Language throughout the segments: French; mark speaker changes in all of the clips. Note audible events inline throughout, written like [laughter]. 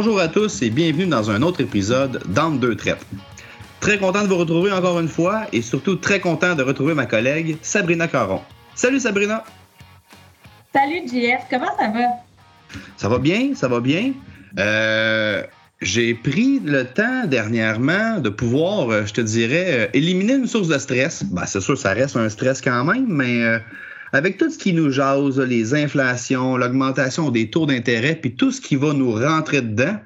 Speaker 1: Bonjour à tous et bienvenue dans un autre épisode d'Entre deux traites. Très content de vous retrouver encore une fois et surtout très content de retrouver ma collègue Sabrina Caron. Salut Sabrina!
Speaker 2: Salut JF, comment ça va?
Speaker 1: Ça va bien, ça va bien. Euh, j'ai pris le temps dernièrement de pouvoir, euh, je te dirais, euh, éliminer une source de stress. Ben, c'est sûr, ça reste un stress quand même, mais euh, avec tout ce qui nous jase, les inflations, l'augmentation des taux d'intérêt, puis tout ce qui va nous rentrer dedans,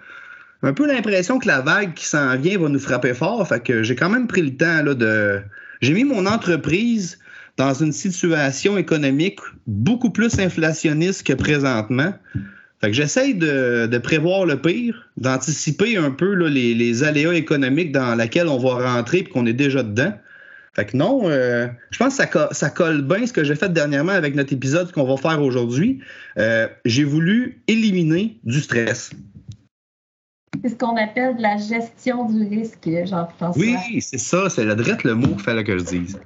Speaker 1: un peu l'impression que la vague qui s'en vient va nous frapper fort. Fait que j'ai quand même pris le temps là, de. J'ai mis mon entreprise dans une situation économique beaucoup plus inflationniste que présentement. Fait que j'essaye de, prévoir le pire, d'anticiper un peu les, les, aléas économiques dans lesquels on va rentrer et qu'on est déjà dedans. Fait que non, euh, je pense que ça, ça, colle bien ce que j'ai fait dernièrement avec notre épisode qu'on va faire aujourd'hui. Euh, j'ai voulu éliminer du stress.
Speaker 2: C'est ce qu'on appelle de la gestion du risque, Jean-François.
Speaker 1: Oui, c'est ça, c'est le direct le mot qu'il fallait que je dise.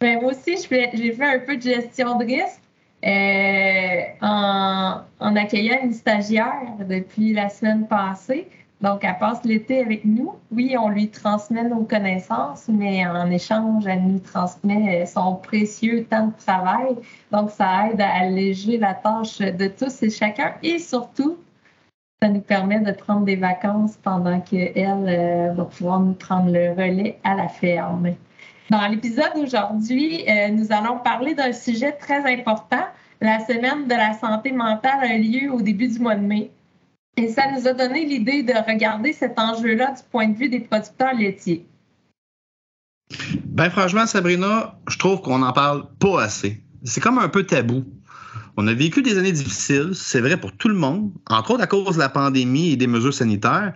Speaker 2: Ben, moi aussi, j'ai fait un peu de gestion de risque. Euh, en, en, accueillant une stagiaire depuis la semaine passée. Donc, elle passe l'été avec nous. Oui, on lui transmet nos connaissances, mais en échange, elle nous transmet son précieux temps de travail. Donc, ça aide à alléger la tâche de tous et chacun. Et surtout, ça nous permet de prendre des vacances pendant qu'elle euh, va pouvoir nous prendre le relais à la ferme. Dans l'épisode d'aujourd'hui, euh, nous allons parler d'un sujet très important. La semaine de la santé mentale a lieu au début du mois de mai. Et ça nous a donné l'idée de regarder cet enjeu-là du point de vue des producteurs laitiers.
Speaker 1: Ben franchement, Sabrina, je trouve qu'on n'en parle pas assez. C'est comme un peu tabou. On a vécu des années difficiles, c'est vrai pour tout le monde, entre autres à cause de la pandémie et des mesures sanitaires.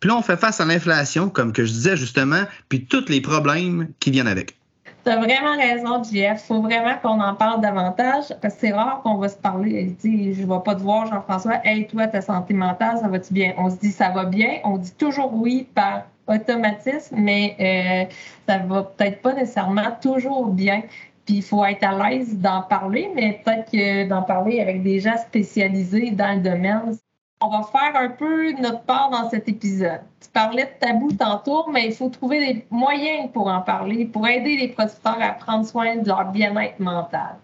Speaker 1: Puis là, on fait face à l'inflation, comme que je disais justement, puis tous les problèmes qui viennent avec.
Speaker 2: Tu as vraiment raison, JF. Faut vraiment qu'on en parle davantage parce que c'est rare qu'on va se parler. Dit, je ne vais pas te voir, Jean-François. Hey, toi, ta santé mentale, ça va-tu bien? On se dit, ça va bien. On dit toujours oui par automatisme, mais euh, ça va peut-être pas nécessairement toujours bien. Puis il faut être à l'aise d'en parler, mais peut-être que d'en parler avec des gens spécialisés dans le domaine, on va faire un peu notre part dans cet épisode. Tu parlais de tabou tantôt, mais il faut trouver des moyens pour en parler, pour aider les producteurs à prendre soin de leur bien-être mental.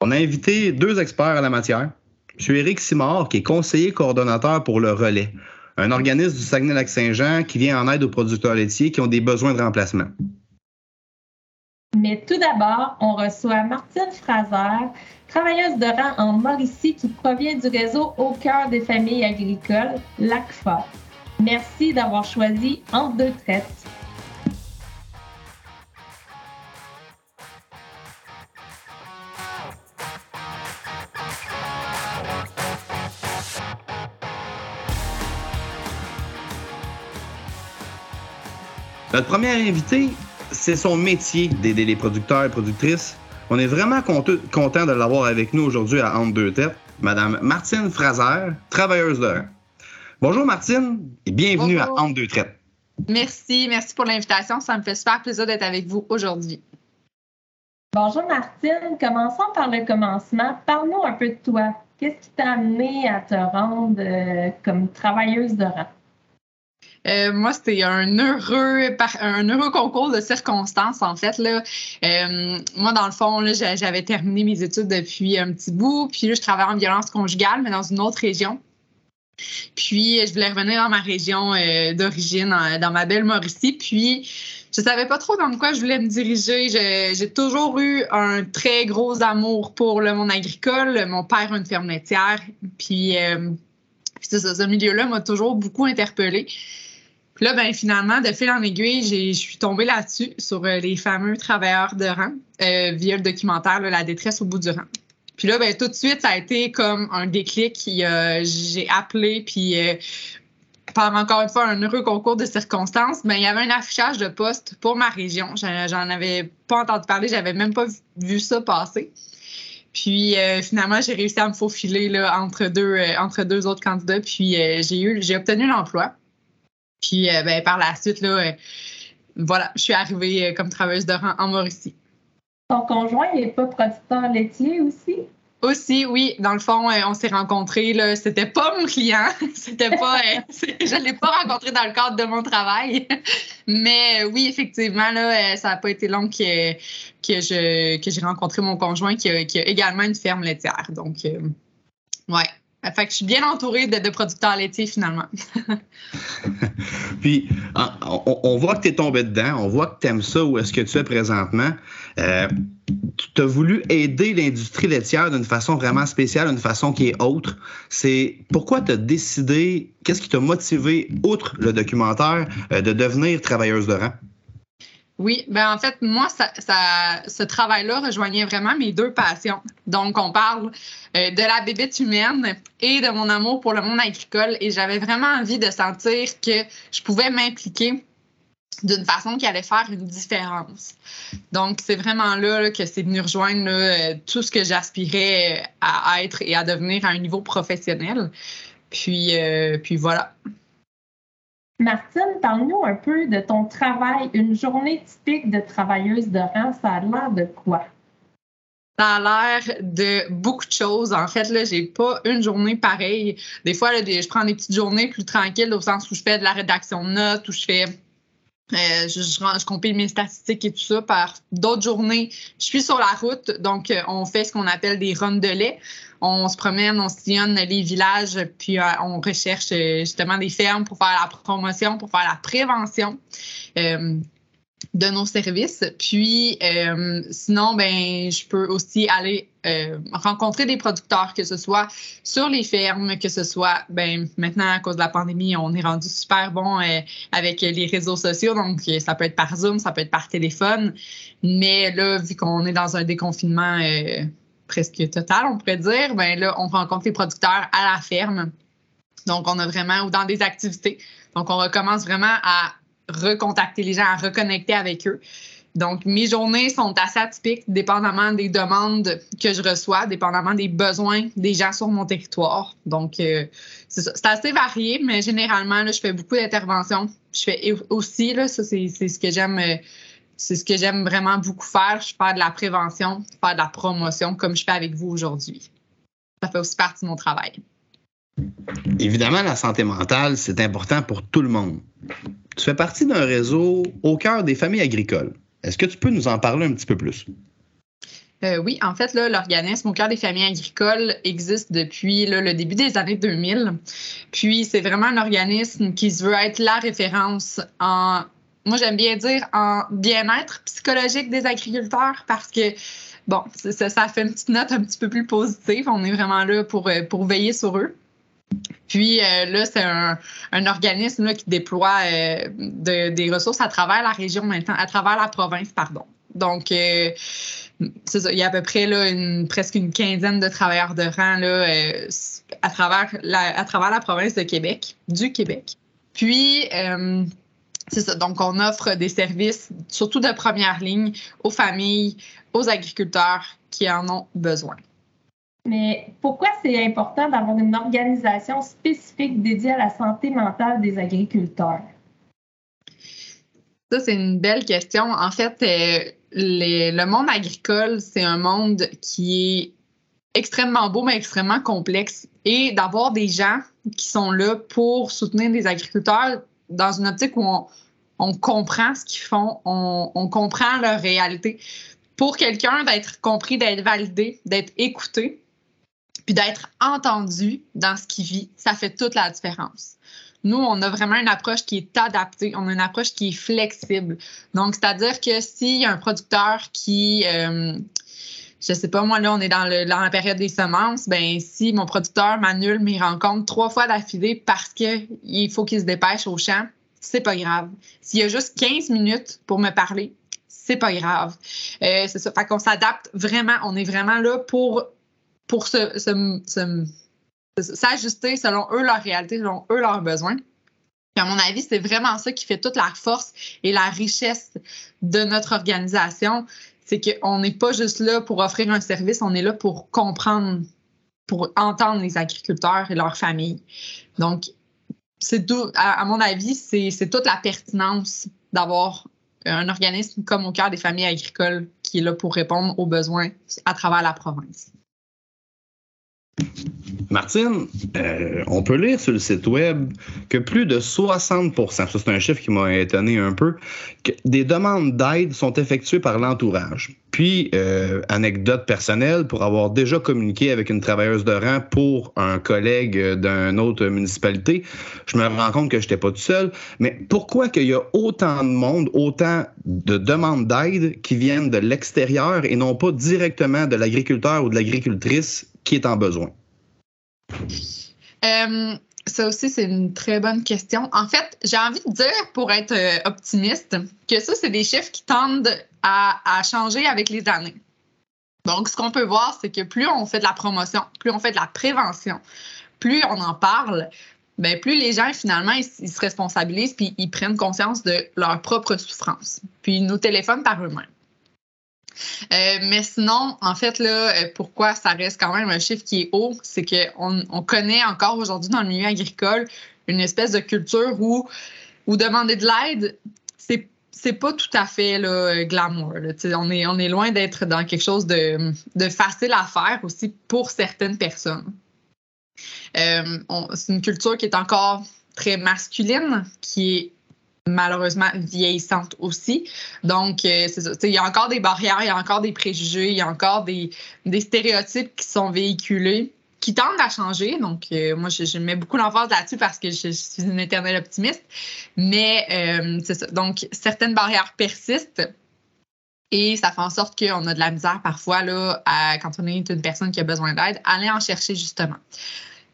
Speaker 1: On a invité deux experts à la matière. M. Éric Simard, qui est conseiller coordonnateur pour le Relais, un organisme du Saguenay-Lac-Saint-Jean qui vient en aide aux producteurs laitiers qui ont des besoins de remplacement.
Speaker 2: Mais tout d'abord, on reçoit Martine Fraser, travailleuse de rang en Mauricie qui provient du réseau Au cœur des familles agricoles, l'ACFA. Merci d'avoir choisi Entre deux traites.
Speaker 1: Notre première invitée, c'est son métier d'aider les producteurs et productrices. On est vraiment content de l'avoir avec nous aujourd'hui à Entre deux têtes, Madame Martine Fraser, travailleuse de rang. Bonjour Martine et bienvenue
Speaker 3: Bonjour.
Speaker 1: à Entre deux traites.
Speaker 3: Merci, merci pour l'invitation. Ça me fait super plaisir d'être avec vous aujourd'hui.
Speaker 2: Bonjour Martine, commençons par le commencement. Parle-nous un peu de toi. Qu'est-ce qui t'a amené à te rendre euh, comme travailleuse de rang?
Speaker 3: Euh, moi, c'était un heureux, un heureux concours de circonstances, en fait. Là. Euh, moi, dans le fond, là, j'avais terminé mes études depuis un petit bout. Puis là, je travaillais en violence conjugale, mais dans une autre région. Puis, je voulais revenir dans ma région euh, d'origine, dans ma belle Mauricie. Puis, je savais pas trop dans quoi je voulais me diriger. J'ai toujours eu un très gros amour pour le monde agricole. Mon père a une ferme laitière. Puis, puis ce milieu-là m'a toujours beaucoup interpellée. Là, ben, finalement, de fil en aiguille, je suis tombée là-dessus, sur euh, les fameux travailleurs de rang, euh, via le documentaire La détresse au bout du rang. Puis là, ben, tout de suite, ça a été comme un déclic. Euh, j'ai appelé, puis par encore une fois un heureux concours de circonstances, ben, il y avait un affichage de poste pour ma région. J'en avais pas entendu parler, j'avais même pas vu ça passer. Puis finalement, j'ai réussi à me faufiler là, entre, deux, entre deux autres candidats. Puis j'ai eu j'ai obtenu l'emploi. Puis ben, par la suite, là, voilà, je suis arrivée comme travailleuse de rang en Mauricie.
Speaker 2: Ton conjoint n'est pas producteur laitier aussi?
Speaker 3: Aussi, oui. Dans le fond, euh, on s'est rencontrés. Là, c'était pas mon client. [laughs] C'était pas. euh, [laughs] je l'ai pas rencontré dans le cadre de mon travail. [laughs] Mais euh, oui, effectivement, là, euh, ça n'a pas été long que, que je que j'ai rencontré mon conjoint qui a, qui a également une ferme laitière. Donc, euh, ouais. Fait que je suis bien entourée de, producteurs laitiers finalement. [laughs]
Speaker 1: Puis, on, on voit que tu es tombé dedans, on voit que tu aimes ça où est-ce que tu es présentement. Euh, tu as voulu aider l'industrie laitière d'une façon vraiment spéciale, d'une façon qui est autre. C'est pourquoi tu as décidé, qu'est-ce qui t'a motivé, outre le documentaire, euh, de devenir travailleuse de rang?
Speaker 3: Oui, ben en fait, moi, ça, ça- ce travail-là rejoignait vraiment mes deux passions. Donc, on parle euh, de la bébête humaine et de mon amour pour le monde agricole. Et j'avais vraiment envie de sentir que je pouvais m'impliquer d'une façon qui allait faire une différence. Donc, c'est vraiment là, que c'est venu rejoindre euh, tout ce que j'aspirais à être et à devenir à un niveau professionnel. Puis, euh, puis voilà.
Speaker 2: Martine, parle-nous un peu de ton travail. Une journée typique de travailleuse de rang, ça a l'air de quoi?
Speaker 3: Ça a l'air de beaucoup de choses. En fait, là, j'ai pas une journée pareille. Des fois, je prends des petites journées plus tranquilles au sens où je fais de la rédaction de notes, où je fais euh, je, je, compile mes statistiques et tout ça. Par d'autres journées, je suis sur la route, donc euh, on fait ce qu'on appelle des runs de lait. On se promène, on sillonne les villages, puis euh, on recherche justement des fermes pour faire la promotion, pour faire la prévention. De nos services. Puis, sinon, ben, je peux aussi aller euh, rencontrer des producteurs, que ce soit sur les fermes, que ce soit, ben, maintenant, à cause de la pandémie, on est rendu super bon euh, avec les réseaux sociaux. Donc, euh, ça peut être par Zoom, ça peut être par téléphone. Mais là, vu qu'on est dans un déconfinement presque total, on pourrait dire, ben là, on rencontre les producteurs à la ferme. Donc, on a vraiment, ou dans des activités. Donc, on recommence vraiment à recontacter les gens, à reconnecter avec eux. Donc, mes journées sont assez atypiques, dépendamment des demandes que je reçois, dépendamment des besoins des gens sur mon territoire. Donc, euh, c'est assez varié, mais généralement, je fais beaucoup d'interventions. Je fais aussi, là, ça, c'est c'est ce que j'aime. euh, c'est ce que j'aime vraiment beaucoup faire. Je fais de la prévention, faire de la promotion, comme je fais avec vous aujourd'hui. Ça fait aussi partie de mon travail.
Speaker 1: Évidemment, la santé mentale, c'est important pour tout le monde. Tu fais partie d'un réseau au cœur des familles agricoles. Est-ce que tu peux nous en parler un petit peu plus?
Speaker 3: Euh, oui, en fait, l'organisme au cœur des familles agricoles existe depuis le début des années 2000. Puis, c'est vraiment un organisme qui se veut être la référence en, moi, j'aime bien dire, en bien-être psychologique des agriculteurs parce que, bon, ça, ça fait une petite note un petit peu plus positive. On est vraiment là pour, euh, pour veiller sur eux. Puis euh, là, c'est un, organisme là, qui déploie euh, de, des ressources à travers la région maintenant, à travers la province, pardon. Donc, euh, c'est ça, il y a à peu près là, une, presque une quinzaine de travailleurs de rang là, à, travers la, à travers la province de Québec, du Québec. Puis, c'est ça, donc on offre des services, surtout de première ligne, aux familles, aux agriculteurs qui en ont besoin.
Speaker 2: Mais pourquoi c'est important d'avoir une organisation spécifique dédiée à la santé mentale des agriculteurs?
Speaker 3: Ça, c'est une belle question. En fait, euh, le monde agricole, c'est un monde qui est extrêmement beau, mais extrêmement complexe. Et d'avoir des gens qui sont là pour soutenir les agriculteurs dans une optique où on, comprend ce qu'ils font, on, on, comprend leur réalité. Pour quelqu'un, d'être compris, d'être validé, d'être écouté, puis d'être entendu dans ce qu'il vit, ça fait toute la différence. Nous, on a vraiment une approche qui est adaptée, on a une approche qui est flexible. Donc, c'est-à-dire que s'il y a un producteur qui, euh, je sais pas, moi, là, on est dans, la période des semences, ben si mon producteur m'annule mes rencontres trois fois d'affilée parce qu'il faut qu'il se dépêche au champ, c'est pas grave. S'il y a juste 15 minutes pour me parler, c'est pas grave. Euh, c'est ça. Fait qu'on s'adapte vraiment, on est vraiment là pour, pour se, s'ajuster selon eux leur réalité, selon eux leurs besoins. À mon avis, c'est vraiment ça qui fait toute la force et la richesse de notre organisation. C'est qu'on n'est pas juste là pour offrir un service, on est là pour comprendre, pour entendre les agriculteurs et leurs familles. Donc, à, mon avis, c'est toute la pertinence d'avoir un organisme comme au cœur des familles agricoles qui est là pour répondre aux besoins à travers la province.
Speaker 1: Martine, euh, on peut lire sur le site web que plus de 60% ça c'est un chiffre qui m'a étonné un peu, des demandes d'aide sont effectuées par l'entourage. Puis, euh, anecdote personnelle, pour avoir déjà communiqué avec une travailleuse de rang pour un collègue d'une autre municipalité, je me rends compte que je n'étais pas tout seul. Mais pourquoi qu'il y a autant de monde, autant de demandes d'aide qui viennent de l'extérieur et non pas directement de l'agriculteur ou de l'agricultrice qui est en besoin?
Speaker 3: Euh, ça aussi, c'est une très bonne question. En fait, j'ai envie de dire, pour être euh, optimiste, que ça, c'est des chiffres qui tendent à, changer avec les années. Donc, ce qu'on peut voir, c'est que plus on fait de la promotion, plus on fait de la prévention, plus on en parle, bien, plus les gens, finalement, ils, ils, se responsabilisent puis ils prennent conscience de leur propre souffrance. Puis ils nous téléphonent par eux-mêmes. Euh, mais sinon, en fait, là, euh, pourquoi ça reste quand même un chiffre qui est haut, c'est qu'on on connaît encore aujourd'hui dans le milieu agricole une espèce de culture où, où demander de l'aide, c'est c'est pas tout à fait là, glamour. On, est, on est loin d'être dans quelque chose de, facile à faire aussi pour certaines personnes. Euh, c'est une culture qui est encore très masculine, qui est malheureusement vieillissante aussi. Donc, euh. Il y a encore des barrières, il y a encore des préjugés, il y a encore des, des stéréotypes qui sont véhiculés qui tendent à changer. Donc, euh, moi, je, mets beaucoup l'emphase là-dessus parce que je, suis une éternelle optimiste. Mais euh, c'est ça. Donc, certaines barrières persistent. Et ça fait en sorte qu'on a de la misère parfois, là, quand on est une personne qui a besoin d'aide, aller en chercher justement.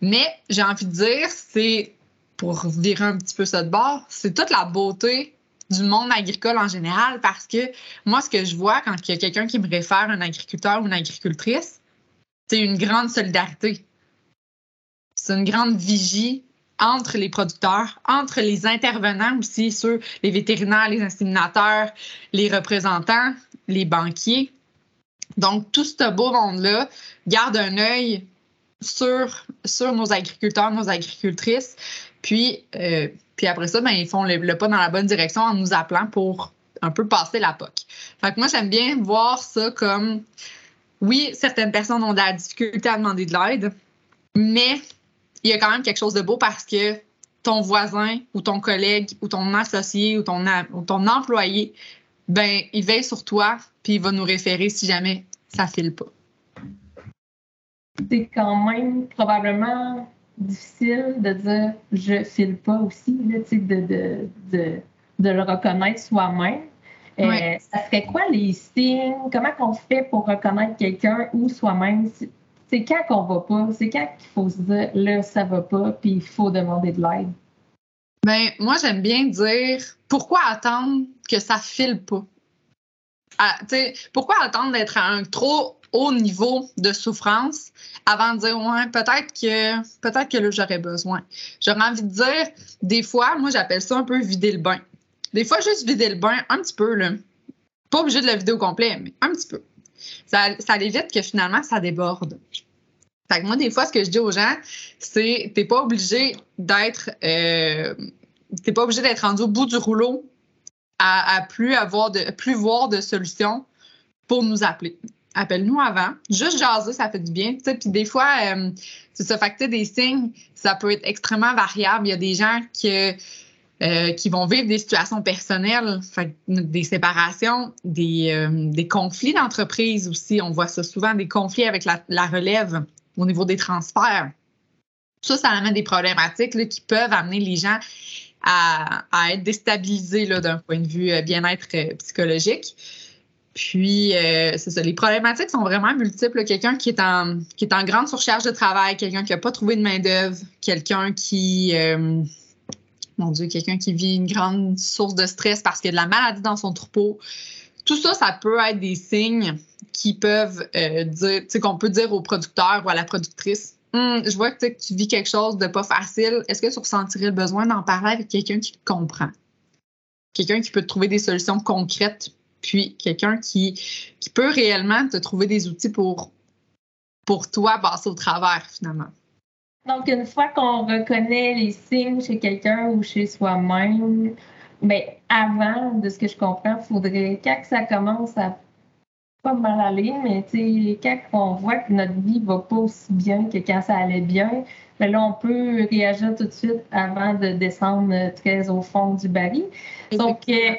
Speaker 3: Mais j'ai envie de dire, c'est pour virer un petit peu ça de bord, c'est toute la beauté du monde agricole en général parce que moi, ce que je vois quand il y a quelqu'un qui me réfère un agriculteur ou une agricultrice, c'est une grande solidarité. C'est une grande vigie entre les producteurs, entre les intervenants aussi, ceux, les vétérinaires, les inséminateurs, les représentants, les banquiers. Donc, tout ce beau monde-là garde un œil sur, sur nos agriculteurs, nos agricultrices, puis, euh, puis après ça, ben, ils font le, pas dans la bonne direction en nous appelant pour un peu passer la POC. Fait que moi, j'aime bien voir ça comme, oui, certaines personnes ont de la difficulté à demander de l'aide, mais il y a quand même quelque chose de beau parce que ton voisin ou ton collègue ou ton associé ou ton, ton employé, ben, il veille sur toi puis il va nous référer si jamais ça file pas.
Speaker 2: C'est quand même probablement difficile de dire je file pas aussi, de, de, de, de, le reconnaître soi-même. Euh, ça serait quoi les signes? Comment on fait pour reconnaître quelqu'un ou soi-même? C'est quand qu'on va pas? C'est quand qu'il faut se dire là, ça va pas, puis il faut demander de l'aide?
Speaker 3: Ben, moi, j'aime bien dire pourquoi attendre que ça file pas? Ah, pourquoi attendre d'être à un trop haut niveau de souffrance avant de dire ouais peut-être que peut-être que là j'aurais besoin. J'aurais envie de dire des fois moi j'appelle ça un peu vider le bain. Des fois juste vider le bain un petit peu là. Pas obligé de le vider au complet mais un petit peu. Ça, ça évite que finalement ça déborde. Fait moi des fois ce que je dis aux gens c'est t'es pas obligé d'être euh, t'es pas obligé d'être rendu au bout du rouleau à, à plus avoir de plus voir de solutions pour nous appeler appelle-nous avant. Juste jaser, ça fait du bien. Puis des fois, euh, c'est ça. Fait des signes, ça peut être extrêmement variable. Il y a des gens qui, euh, qui vont vivre des situations personnelles, des séparations, des, euh, des conflits d'entreprise aussi. On voit ça souvent, des conflits avec la, relève au niveau des transferts. Ça, ça amène des problématiques qui peuvent amener les gens à, à être déstabilisés d'un point de vue bien-être psychologique. Puis, euh, c'est ça, les problématiques sont vraiment multiples. Quelqu'un qui est en qui est en grande surcharge de travail, quelqu'un qui n'a pas trouvé de main-d'œuvre, quelqu'un qui, euh, mon Dieu, quelqu'un qui vit une grande source de stress parce qu'il y a de la maladie dans son troupeau. Tout ça, ça peut être des signes qui peuvent euh, dire, tu sais, qu'on peut dire au producteur ou à la productrice hum, je vois que tu vis quelque chose de pas facile. Est-ce que tu ressentirais le besoin d'en parler avec quelqu'un qui te comprend? Quelqu'un qui peut te trouver des solutions concrètes puis quelqu'un qui, qui peut réellement te trouver des outils pour, pour toi passer au travers finalement.
Speaker 2: Donc, une fois qu'on reconnaît les signes chez quelqu'un ou chez soi-même, mais ben, avant, de ce que je comprends, il faudrait, quand ça commence à pas mal aller, mais quand on voit que notre vie va pas aussi bien que quand ça allait bien, mais ben là, on peut réagir tout de suite avant de descendre très au fond du baril. Donc, euh,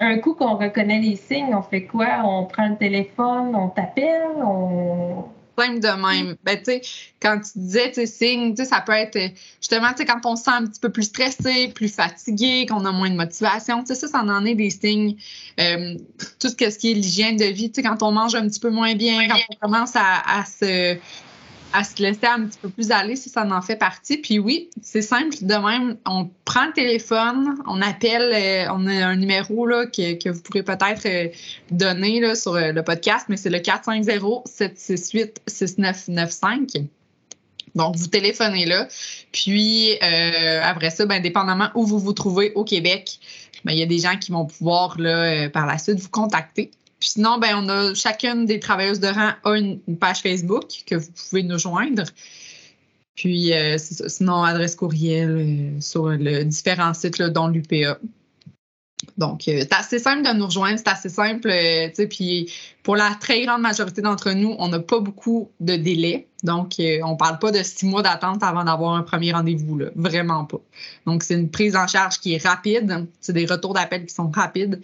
Speaker 2: un coup qu'on reconnaît les signes, on fait quoi? On prend le téléphone, on t'appelle, on
Speaker 3: de même. Ben, tu sais, quand tu disais, tu sais, signe, tu sais, ça peut être justement, tu sais, quand on se sent un petit peu plus stressé, plus fatigué, qu'on a moins de motivation, tu sais, ça, ça en est des signes. Euh, tout ce, que, ce qui est l'hygiène de vie, tu sais, quand on mange un petit peu moins bien, quand on commence à se à se laisser un petit peu plus aller si ça en fait partie. Puis oui, c'est simple de même. On prend le téléphone, on appelle, euh, on a un numéro là, que, que vous pourrez peut-être euh, donner là, sur euh, le podcast, mais c'est le 450-768-6995. Donc, vous téléphonez là. Puis, après ça, ben, dépendamment où vous vous trouvez au Québec, ben, il y a des gens qui vont pouvoir là, par la suite vous contacter. Puis sinon, ben, on a chacune des travailleuses de rang a une, page Facebook que vous pouvez nous joindre. Puis euh, sinon, adresse courriel euh, sur le différents sites dont l'UPA. Donc, euh, c'est assez simple de nous rejoindre, c'est assez simple. puis pour la très grande majorité d'entre nous, on n'a pas beaucoup de délai. Donc, on ne parle pas de six mois d'attente avant d'avoir un premier rendez-vous, là. vraiment pas. Donc, c'est une prise en charge qui est rapide. C'est des retours d'appel qui sont rapides.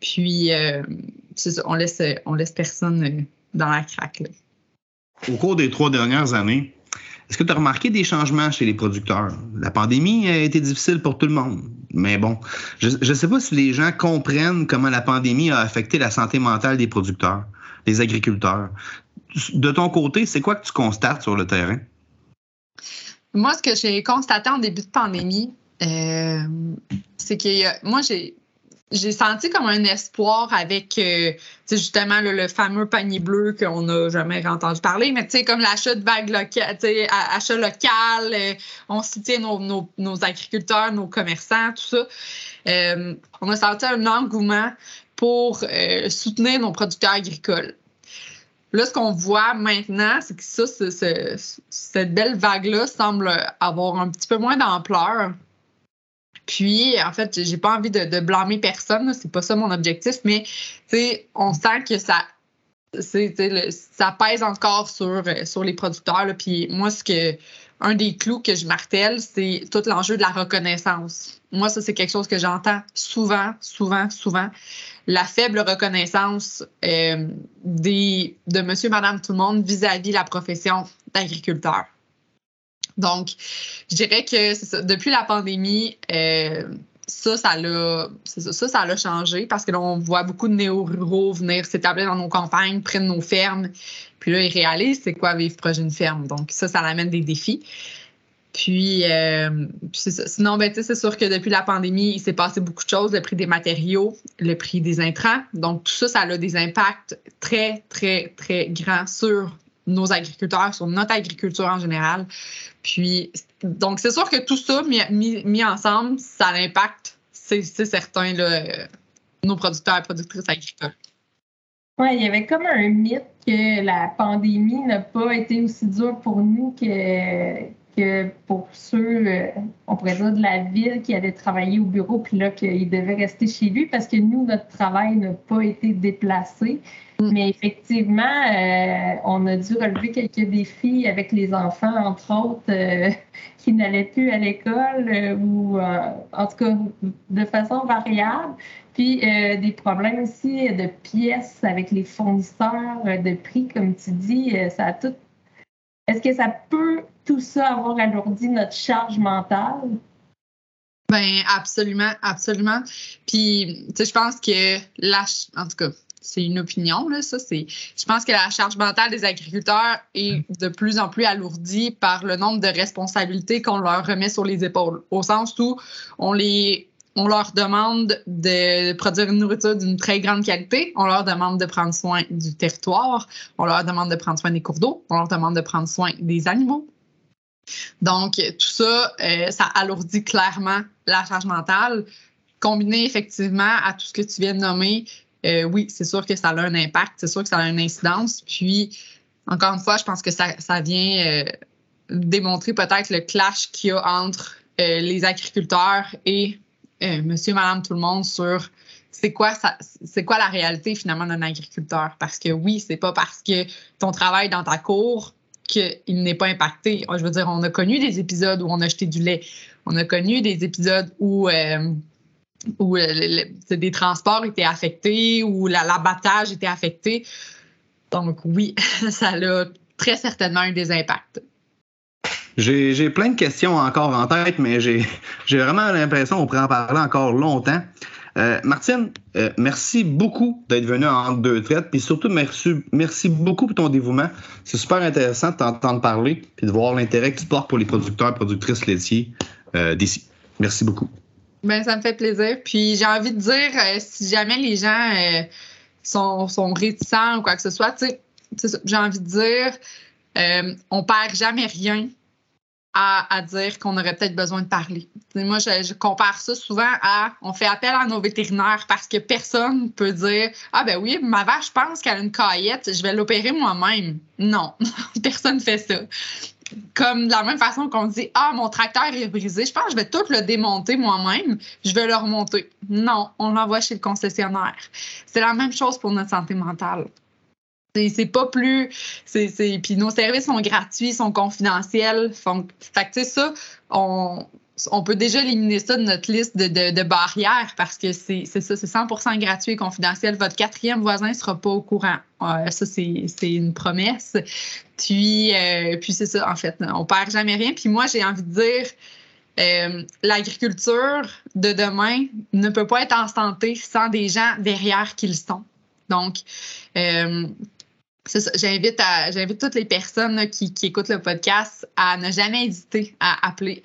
Speaker 3: Puis, euh, on laisse, on laisse personne euh, dans la craque.
Speaker 1: Au cours des trois dernières années, est-ce que tu as remarqué des changements chez les producteurs? La pandémie a été difficile pour tout le monde. Mais bon, je ne sais pas si les gens comprennent comment la pandémie a affecté la santé mentale des producteurs, des agriculteurs. De ton côté, c'est quoi que tu constates sur le terrain?
Speaker 3: Moi, ce que j'ai constaté en début de pandémie, euh, c'est que moi, j'ai j'ai senti comme un espoir avec euh, justement le fameux panier bleu qu'on n'a jamais entendu parler, mais tu sais, comme l'achat de bagues locales, achat local, euh, on soutient nos, agriculteurs, nos commerçants, tout ça. Euh, on a senti un engouement pour soutenir nos producteurs agricoles. Là, ce qu'on voit maintenant, c'est que ça, cette belle vague-là semble avoir un petit peu moins d'ampleur. Puis, en fait, j'ai pas envie de, blâmer personne, c'est pas ça mon objectif, mais on sent que ça, ça pèse encore sur, sur les producteurs. Puis moi, ce que un des clous que je martèle, c'est tout l'enjeu de la reconnaissance. Moi, ça, c'est quelque chose que j'entends souvent, souvent, souvent. La faible reconnaissance euh, des, de monsieur, madame, tout le monde vis-à-vis -vis la profession d'agriculteur. Donc, je dirais que depuis la pandémie, euh, ça, ça l'a, ça, ça changé parce que là, voit beaucoup de néo-ruraux venir s'établir dans nos campagnes, prennent nos fermes. Puis là, ils réalisent c'est quoi vivre proche d'une ferme. Donc, ça, ça amène des défis. Puis, euh, sinon, ben, c'est sûr que depuis la pandémie, il s'est passé beaucoup de choses, le prix des matériaux, le prix des intrants. Donc, tout ça, ça a des impacts très, très, très grands sur nos agriculteurs, sur notre agriculture en général. Puis, donc, c'est sûr que tout ça mis, mis, ensemble, ça impacte, c'est certain, nos producteurs et productrices agricoles.
Speaker 2: Oui, il y avait comme un mythe que la pandémie n'a pas été aussi dure pour nous que, que pour ceux, euh, on pourrait dire, de la ville qui allaient travailler au bureau, puis là, qu'ils devaient rester chez lui parce que nous, notre travail n'a pas été déplacé. Mm. Mais effectivement, euh, on a dû relever quelques défis avec les enfants, entre autres, euh, [laughs] qui n'allaient plus à l'école ou en tout cas de façon variable. Puis des problèmes aussi de pièces avec les fournisseurs, de prix, comme tu dis, ça a tout. Est-ce que ça peut tout ça avoir alourdi notre charge mentale?
Speaker 3: Ben absolument, absolument. Puis, tu sais, je pense que la, en tout cas, c'est une opinion, là, ça, c'est, je pense que la charge mentale des agriculteurs est de plus en plus alourdie par le nombre de responsabilités qu'on leur remet sur les épaules, au sens où on les on leur demande de produire une nourriture d'une très grande qualité. On leur demande de prendre soin du territoire. On leur demande de prendre soin des cours d'eau. On leur demande de prendre soin des animaux. Donc, tout ça, euh, ça alourdit clairement la charge mentale. Combiné effectivement à tout ce que tu viens de nommer, euh, oui, c'est sûr que ça a un impact, c'est sûr que ça a une incidence. Puis, encore une fois, je pense que ça, vient euh, démontrer peut-être le clash qu'il y a entre les agriculteurs et monsieur, madame, tout le monde sur c'est quoi c'est quoi la réalité finalement d'un agriculteur? Parce que oui, c'est pas parce que ton travail dans ta cour qu'il n'est pas impacté. Je veux dire, on a connu des épisodes où on a jeté du lait. On a connu des épisodes où, où euh, des transports étaient affectés, où l'abattage était affecté. Donc oui, [laughs] ça a très certainement eu des impacts.
Speaker 1: J'ai plein de questions encore en tête, mais [laughs] j'ai vraiment l'impression qu'on pourrait en parler encore longtemps. Euh, Martine, euh, merci beaucoup d'être venue en deux traites, puis surtout merci, beaucoup pour ton dévouement. C'est super intéressant de t'entendre parler puis de voir l'intérêt que tu portes pour les producteurs et productrices laitiers d'ici. Merci beaucoup.
Speaker 3: Ben, ça me fait plaisir. Puis j'ai envie de dire, si jamais les gens sont, sont, réticents ou quoi que ce soit, j'ai envie de dire, on perd jamais rien à, dire qu'on aurait peut-être besoin de parler. moi, je, compare ça souvent à on fait appel à nos vétérinaires parce que personne peut dire Ah ben oui, ma vache, pense qu'elle a une caillette, je vais l'opérer moi-même. Non, [laughs] personne ne fait ça. Comme de la même façon qu'on dit Ah, mon tracteur est brisé, je pense que je vais tout le démonter moi-même, je vais le remonter. Non, on l'envoie chez le concessionnaire. C'est la même chose pour notre santé mentale. C'est pas plus. Puis nos services sont gratuits, sont confidentiels. Fait que, ça, on, on peut déjà éliminer ça de notre liste de, barrières parce que c'est ça, c'est 100% gratuit et confidentiel. Votre quatrième voisin ne sera pas au courant. Euh, ça, c'est une promesse. Puis, euh, puis c'est ça, en fait. On perd jamais rien. Puis moi, j'ai envie de dire. Euh, l'agriculture de demain ne peut pas être en santé sans des gens derrière qui le sont. Donc, J'invite, toutes les personnes qui, écoutent le podcast à ne jamais hésiter à appeler.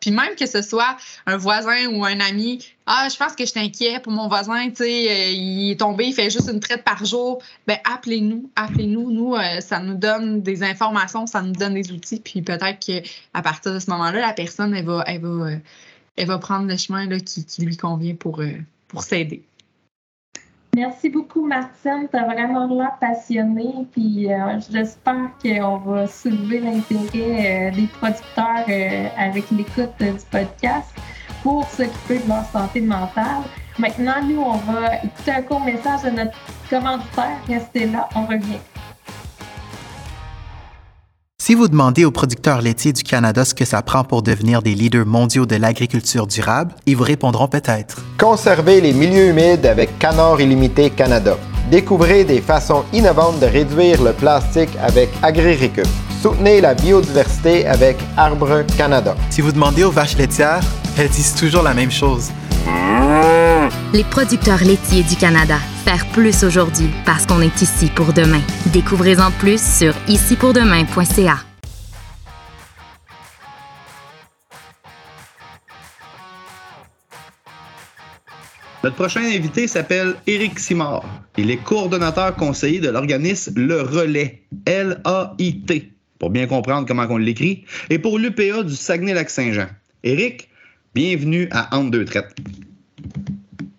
Speaker 3: Puis même que ce soit un voisin ou un ami, ah, je pense que je t'inquiète pour mon voisin, tu sais, euh, il est tombé, il fait juste une traite par jour. Ben appelez-nous, appelez-nous. Nous, euh, ça nous donne des informations, ça nous donne des outils. Puis peut-être qu'à partir de ce moment-là, la personne, elle va, elle va, euh, elle va prendre le chemin qui, qui lui convient pour, pour s'aider.
Speaker 2: Merci beaucoup, Martine. Tu as vraiment l'air passionnée. Puis euh, j'espère qu'on va soulever l'intérêt euh, des producteurs euh, avec l'écoute du podcast pour s'occuper de leur santé mentale. Maintenant, nous, on va écouter un court message de notre commanditaire. Restez là, on revient.
Speaker 4: Si vous demandez aux producteurs laitiers du Canada ce que ça prend pour devenir des leaders mondiaux de l'agriculture durable, ils vous répondront peut-être.
Speaker 5: Conservez les milieux humides avec Canard Illimité Canada. Découvrez des façons innovantes de réduire le plastique avec AgriRecup. Soutenez la biodiversité avec Arbre Canada.
Speaker 4: Si vous demandez aux vaches laitières, elles disent toujours la même chose.
Speaker 6: Les producteurs laitiers du Canada. Faire plus aujourd'hui parce qu'on est ici pour demain. Découvrez-en plus sur icipourdemain.ca.
Speaker 1: Notre prochain invité s'appelle Éric Simard. Il est coordonnateur conseiller de l'organisme Le Relais, L-A-I-T, pour bien comprendre comment on l'écrit, et pour l'UPA du Saguenay-Lac-Saint-Jean. Éric, bienvenue à Entre deux traites.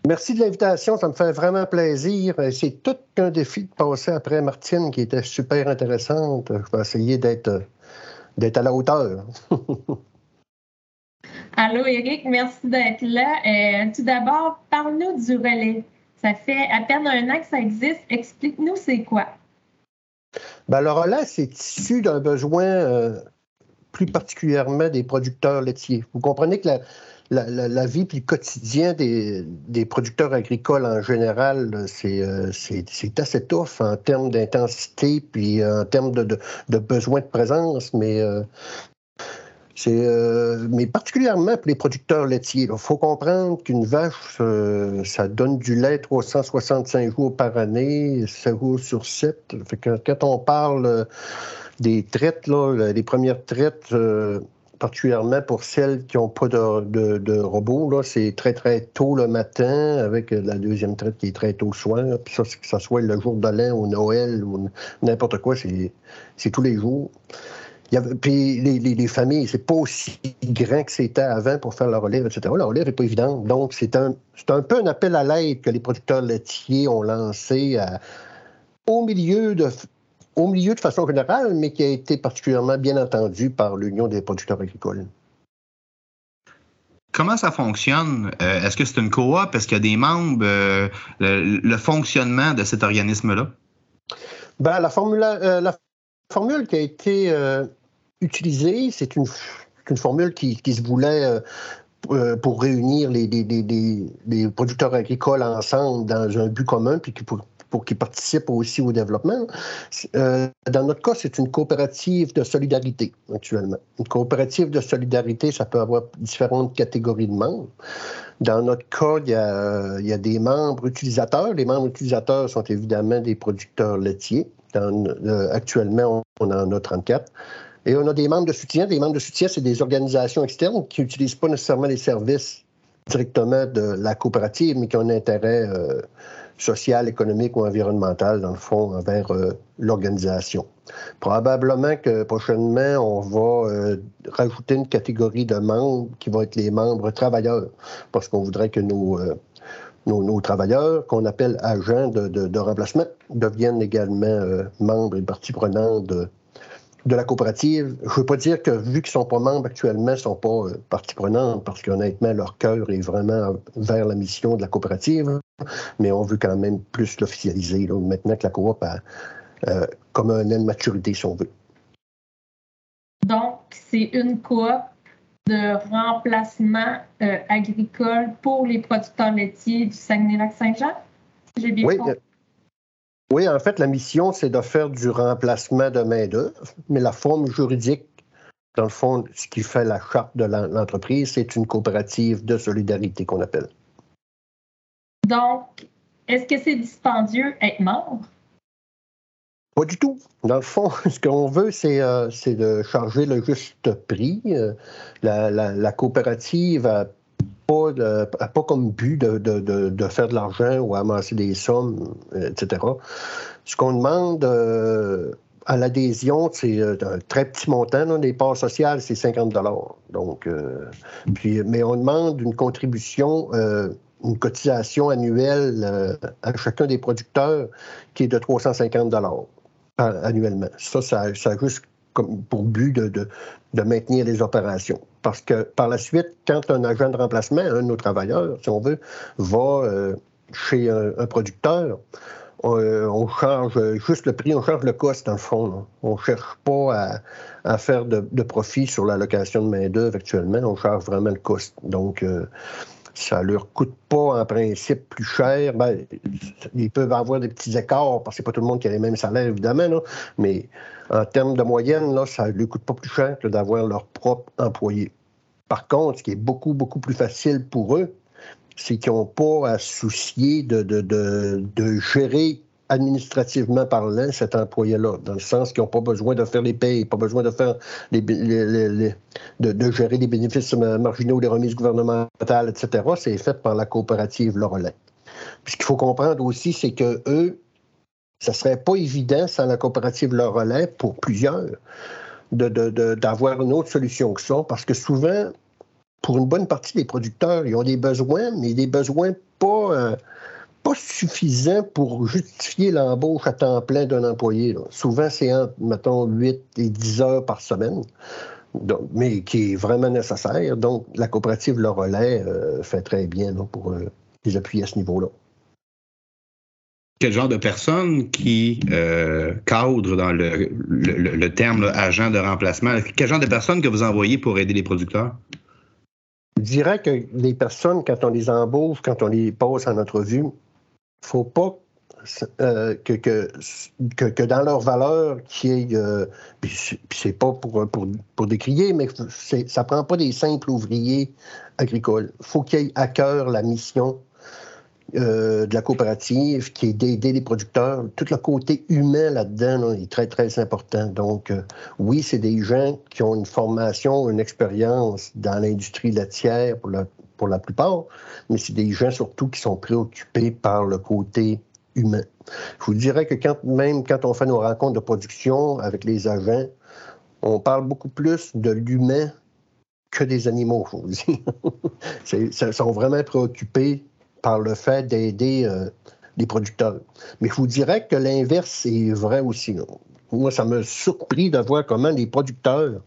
Speaker 7: Merci de l'invitation, ça me fait vraiment plaisir. C'est tout un défi de passer après Martine qui était super intéressante. Je vais essayer d'être, d'être à la hauteur. [laughs]
Speaker 2: Allô Eric, merci d'être là. Euh, tout d'abord, parle-nous du relais. Ça fait à peine un an que ça existe. Explique-nous c'est quoi.
Speaker 7: Ben, le relais, c'est issu d'un besoin euh, plus particulièrement des producteurs laitiers. Vous comprenez que la, la, vie puis le quotidien des, producteurs agricoles en général, euh, c'est assez tough en termes d'intensité puis en termes de, de, besoin de présence, mais euh, euh, mais particulièrement pour les producteurs laitiers. Il faut comprendre qu'une vache, ça donne du lait 365 jours par année, 7 jours sur 7. Fait que quand on parle des traites, là, les premières traites, particulièrement pour celles qui n'ont pas de, de, robot. C'est très, très tôt le matin avec la deuxième traite qui est très tôt le soir. Puis ça, que ce soit le jour de l'an ou Noël ou n'importe quoi, c'est tous les jours. Puis les, les, familles, c'est pas aussi grand que c'était avant pour faire la relève, etc. La relève n'est pas évidente. Donc, c'est un, un peu un appel à l'aide que les producteurs laitiers ont lancé au milieu de au milieu de façon générale, mais qui a été particulièrement bien entendu par l'Union des producteurs agricoles.
Speaker 1: comment ça fonctionne? Euh, est-ce que c'est une coop? Est-ce qu'il y a des membres? Euh, le, fonctionnement de cet organisme-là?
Speaker 7: Ben, la, formule, la formule qui a été utilisée, c'est une, formule qui, se voulait pour réunir les, les, producteurs agricoles ensemble dans un but commun, puis qui, pour, pour qu'ils participent aussi au développement. Euh, dans notre cas, c'est une coopérative de solidarité actuellement. Une coopérative de solidarité, ça peut avoir différentes catégories de membres. Dans notre cas, il y a, des membres utilisateurs. Les membres utilisateurs sont évidemment des producteurs laitiers. Euh, actuellement, on en a 34. Et on a des membres de soutien. Des membres de soutien, c'est des organisations externes qui n'utilisent pas nécessairement les services directement de la coopérative, mais qui ont un intérêt euh, social, économique ou environnemental, dans le fond, envers euh, l'organisation. Probablement que prochainement, on va euh, rajouter une catégorie de membres qui vont être les membres travailleurs, parce qu'on voudrait que nos, euh, nos, travailleurs, qu'on appelle agents de, de, remplacement, deviennent également membres et partie prenante de, de la coopérative. Je ne veux pas dire que, vu qu'ils ne sont pas membres actuellement, ils ne sont pas euh, partie prenante, parce qu'honnêtement, leur cœur est vraiment vers la mission de la coopérative, mais on veut quand même plus l'officialiser, maintenant que la coop a euh, comme un aile maturité, si on veut.
Speaker 2: Donc, c'est une coop de remplacement euh, agricole pour les producteurs laitiers du Saguenay-Lac-Saint-Jean?
Speaker 7: J'ai bien compris? Oui, en fait, la mission, c'est de faire du remplacement de main-d'œuvre, mais la forme juridique, dans le fond, ce qui fait la charte de l'entreprise, c'est une coopérative de solidarité qu'on appelle.
Speaker 2: Donc, est-ce que c'est dispendieux être membre?
Speaker 7: Pas du tout. Dans le fond, [laughs] ce qu'on veut, c'est euh, de charger le juste prix. Euh, la, la, coopérative a pas, comme but de, faire de l'argent ou amasser des sommes, etc. Ce qu'on demande euh, à l'adhésion, c'est euh, un très petit montant. Les parts sociales, c'est 50 Donc, euh, mais on demande une contribution, une cotisation annuelle à chacun des producteurs qui est de 350 annuellement. Ça, ça, a juste pour but de, de maintenir les opérations. Parce que par la suite, quand un agent de remplacement, un de nos travailleurs, si on veut, va euh, chez un, producteur, euh, on, charge juste le prix, on charge le cost dans le fond. On ne cherche pas à, faire de, profit sur la location de main-d'œuvre actuellement, on charge vraiment le cost. Donc, euh, ça ne leur coûte pas en principe plus cher. Ben, ils peuvent avoir des petits écarts parce que c'est pas tout le monde qui a les mêmes salaires, évidemment, mais en termes de moyenne, ça ne leur coûte pas plus cher que d'avoir leur propre employé. Par contre, ce qui est beaucoup, beaucoup plus facile pour eux, c'est qu'ils n'ont pas à soucier de, de, de gérer administrativement parlant, cet employé-là, dans le sens qu'ils n'ont pas besoin de faire les payes, pas besoin de faire de, gérer les bénéfices marginaux, les remises gouvernementales, etc. C'est fait par la coopérative Le Relais. Puis ce qu'il faut comprendre aussi, c'est que eux, ça serait pas évident sans la coopérative Le Relais pour plusieurs d'avoir une autre solution que ça, parce que souvent, pour une bonne partie des producteurs, ils ont des besoins, mais des besoins pas euh, pas suffisant pour justifier l'embauche à temps plein d'un employé. Souvent, c'est entre, mettons, 8 et 10 heures par semaine, mais qui est vraiment nécessaire. Donc, la coopérative Le Relais euh, fait très bien pour euh, les appuyer à ce niveau-là.
Speaker 1: Quel genre de personnes qui euh, cadrent dans le, terme agent de remplacement? Quel genre de personnes que vous envoyez pour aider les producteurs?
Speaker 7: Je dirais que les personnes, quand on les embauche, quand on les pose en entrevue, faut pas euh, que, que, que, dans leur valeur, qui est. Euh, puis pas pour, pour, pour décrier, mais ça prend pas des simples ouvriers agricoles. faut qu'il y ait à cœur la mission euh, de la coopérative, qui est d'aider les producteurs. Tout le côté humain là-dedans est très, très important. Donc, oui, c'est des gens qui ont une formation, une expérience dans l'industrie laitière pour la, pour la plupart, mais c'est des gens surtout qui sont préoccupés par le côté humain. Je vous dirais que même quand on fait nos rencontres de production avec les agents, on parle beaucoup plus de l'humain que des animaux, je vous dis. [laughs] Ils sont vraiment préoccupés par le fait d'aider euh, les producteurs. Mais je vous dirais que l'inverse est vrai aussi. Moi, ça m'a surpris de voir comment les producteurs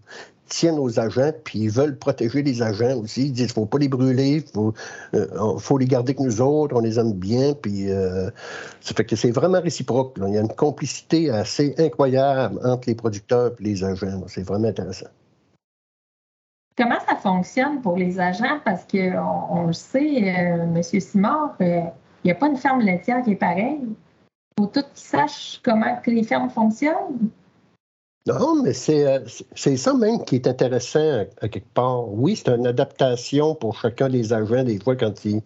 Speaker 7: tiennent aux agents, puis ils veulent protéger les agents aussi. Ils disent qu'il ne faut pas les brûler, il faut, euh, faut, les garder que nous autres, on les aime bien, puis euh, ça fait que c'est vraiment réciproque. Il y a une complicité assez incroyable entre les producteurs et les agents. C'est vraiment intéressant.
Speaker 2: Comment ça fonctionne pour les agents? Parce qu'on on le sait, M. Simard, il n'y a pas une ferme laitière qui est pareille. Faut tout qu'ils sachent comment que les fermes fonctionnent.
Speaker 7: Non, mais euh, c'est ça même qui est intéressant à, quelque part. Oui, c'est une adaptation pour chacun des agents, des fois, quand ils,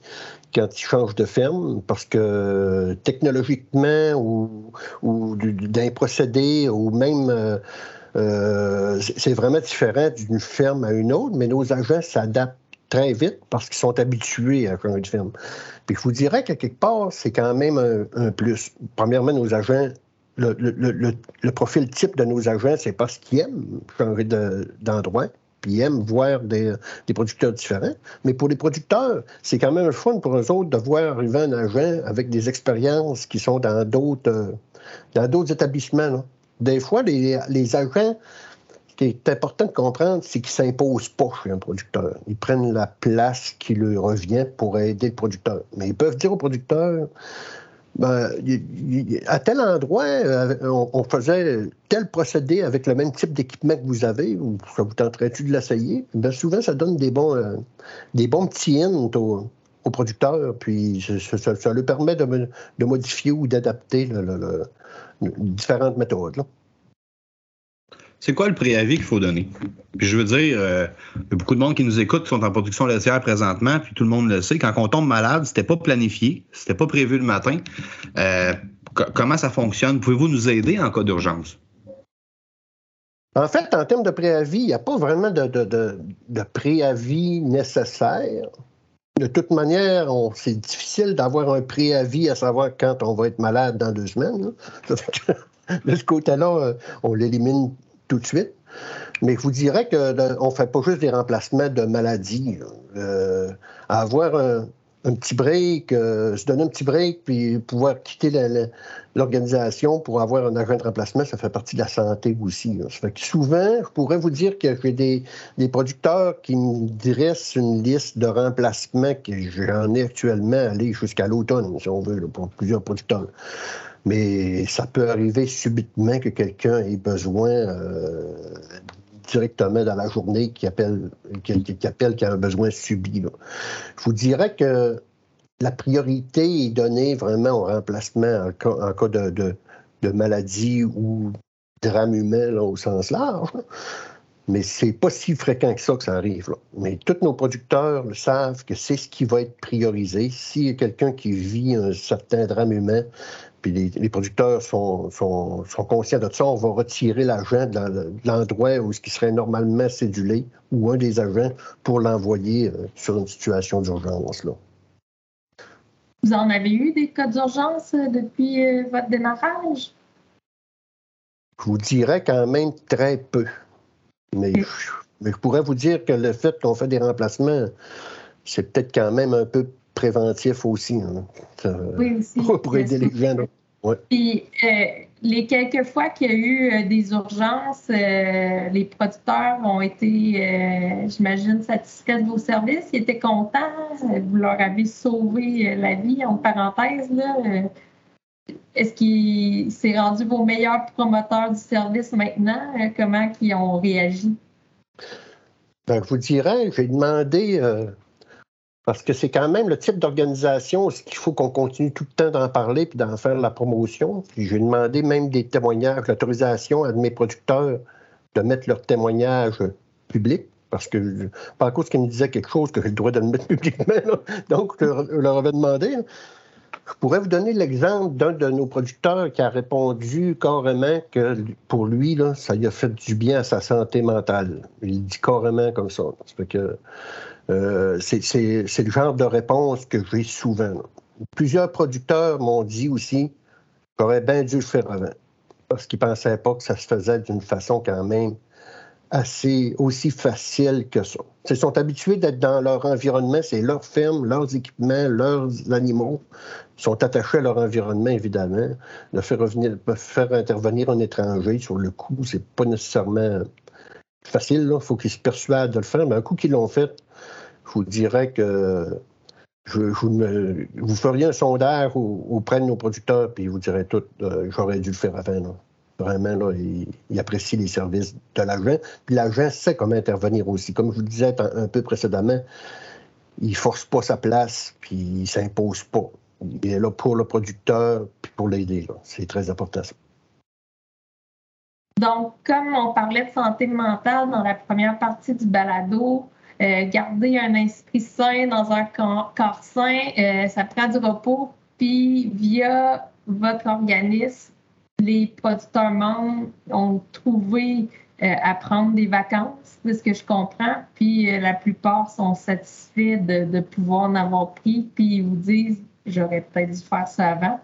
Speaker 7: quand ils changent de ferme, parce que technologiquement ou, ou d'un procédé ou même. Euh, euh, c'est vraiment différent d'une ferme à une autre, mais nos agents s'adaptent très vite parce qu'ils sont habitués à de ferme. Puis je vous dirais qu'à quelque part, c'est quand même un, un plus. Premièrement, nos agents le, profil type de nos agents, c'est parce qu'ils aiment changer d'endroit. puis ils aiment voir des, producteurs différents. Mais pour les producteurs, c'est quand même un fun pour eux autres de voir arriver un agent avec des expériences qui sont dans d'autres dans d'autres établissements. Des fois, les, les, agents, qui est important de comprendre, c'est qu'ils ne s'imposent pas chez un producteur. Ils prennent la place qui leur revient pour aider le producteur. Mais ils peuvent dire au producteur ben, à tel endroit, euh, on, faisait tel procédé avec le même type d'équipement que vous avez, ou ça vous tenterait-tu de l'essayer? Ben, souvent, ça donne des bons, euh, petits hints aux, producteurs, puis ça, leur permet de, modifier ou d'adapter différentes méthodes.
Speaker 1: C'est quoi le préavis qu'il faut donner? Puis je veux dire, euh, il y a beaucoup de monde qui nous écoute, qui sont en production laitière présentement, puis tout le monde le sait. Quand on tombe malade, c'était pas planifié, c'était pas prévu le matin. Euh, comment ça fonctionne? Pouvez-vous nous aider en cas d'urgence?
Speaker 7: En fait, en termes de préavis, il n'y a pas vraiment de, préavis nécessaire. De toute manière, c'est difficile d'avoir un préavis à savoir quand on va être malade dans deux semaines. [laughs] de ce côté-là, euh, on l'élimine tout de suite. Mais je vous dirais qu'on ne fait pas juste des remplacements de maladies. Euh, avoir un, petit break, euh, se donner un petit break, puis pouvoir quitter l'organisation pour avoir un agent de remplacement, ça fait partie de la santé aussi. Souvent, je pourrais vous dire que j'ai des, des, producteurs qui me dressent une liste de remplacements que j'en ai actuellement aller jusqu'à l'automne, si on veut, pour plusieurs producteurs mais ça peut arriver subitement que quelqu'un ait besoin euh, directement dans la journée qui appelle, qui, appelle, qui a un besoin subi. Je vous dirais que la priorité est donnée vraiment au remplacement en cas, de, maladie ou drame humain au sens large. Mais c'est pas si fréquent que ça que ça arrive. Mais tous nos producteurs le savent que c'est ce qui va être priorisé. S'il y a quelqu'un qui vit un certain drame humain, puis les, producteurs sont, sont, conscients de ça. On va retirer l'agent de l'endroit où ce qui serait normalement cédulé ou un des agents pour l'envoyer euh, sur une situation d'urgence.
Speaker 2: Vous en avez eu des cas d'urgence euh, depuis euh, votre démarrage?
Speaker 7: Je vous dirais quand même très peu. Mais, je, pourrais vous dire que le fait qu'on fait des remplacements, c'est peut-être quand même un peu préventif aussi. Hein.
Speaker 2: oui, aussi.
Speaker 7: Pour, aider les gens.
Speaker 2: Puis, euh, les quelques fois qu'il y a eu euh, des urgences, euh, les producteurs ont été, j'imagine, satisfaits de vos services. Ils étaient contents. Vous leur avez sauvé la vie, en parenthèse. Est-ce qu'ils s'est rendu vos meilleurs promoteurs du service maintenant? comment ils ont réagi?
Speaker 7: Ben, je vous dirais, j'ai demandé parce que c'est quand même le type d'organisation, ce qu'il faut qu'on continue tout le temps d'en parler puis d'en faire la promotion. Puis j'ai demandé même des témoignages, l'autorisation à mes producteurs de mettre leurs témoignages publics. Parce que, par cause qu'ils me disaient quelque chose que j'ai le droit de le mettre [laughs] publiquement. Donc, je leur avais demandé. Je pourrais vous donner l'exemple d'un de nos producteurs qui a répondu carrément que pour lui, ça lui a fait du bien à sa santé mentale. Il dit carrément comme ça. Ça que euh, c'est le genre de réponse que j'ai souvent. Plusieurs producteurs m'ont dit aussi j'aurais bien dû le faire avant, parce qu'ils ne pensaient pas que ça se faisait d'une façon quand même assez aussi facile que ça. Ils sont habitués d'être dans leur environnement, c'est leur ferme, leurs équipements, leurs animaux. Ils sont attachés à leur environnement, évidemment. De faire, revenir, intervenir un étranger sur le coup, c'est pas nécessairement facile, il faut qu'ils se persuadent de le faire, mais un coup qu'ils l'ont fait, je vous dirais que je, vous feriez un sondage auprès de nos producteurs, puis ils vous diraient tout, euh, j'aurais dû le faire avant. Vraiment, là, il, apprécie les services de l'agent. Puis l'agent sait comment intervenir aussi. Comme je vous le disais un, peu précédemment, il ne force pas sa place, puis il ne s'impose pas. Il est là pour le producteur, puis pour l'aider. C'est très important, ça.
Speaker 2: Donc, comme on parlait de santé mentale dans la première partie du balado, garder un esprit sain dans un corps, sain, euh, ça prend du repos. Puis, via votre organisme, les producteurs membres ont trouvé euh, à prendre des vacances, de ce que je comprends. Puis, la plupart sont satisfaits de, pouvoir en avoir pris. Puis, ils vous disent, j'aurais peut-être dû faire ça avant.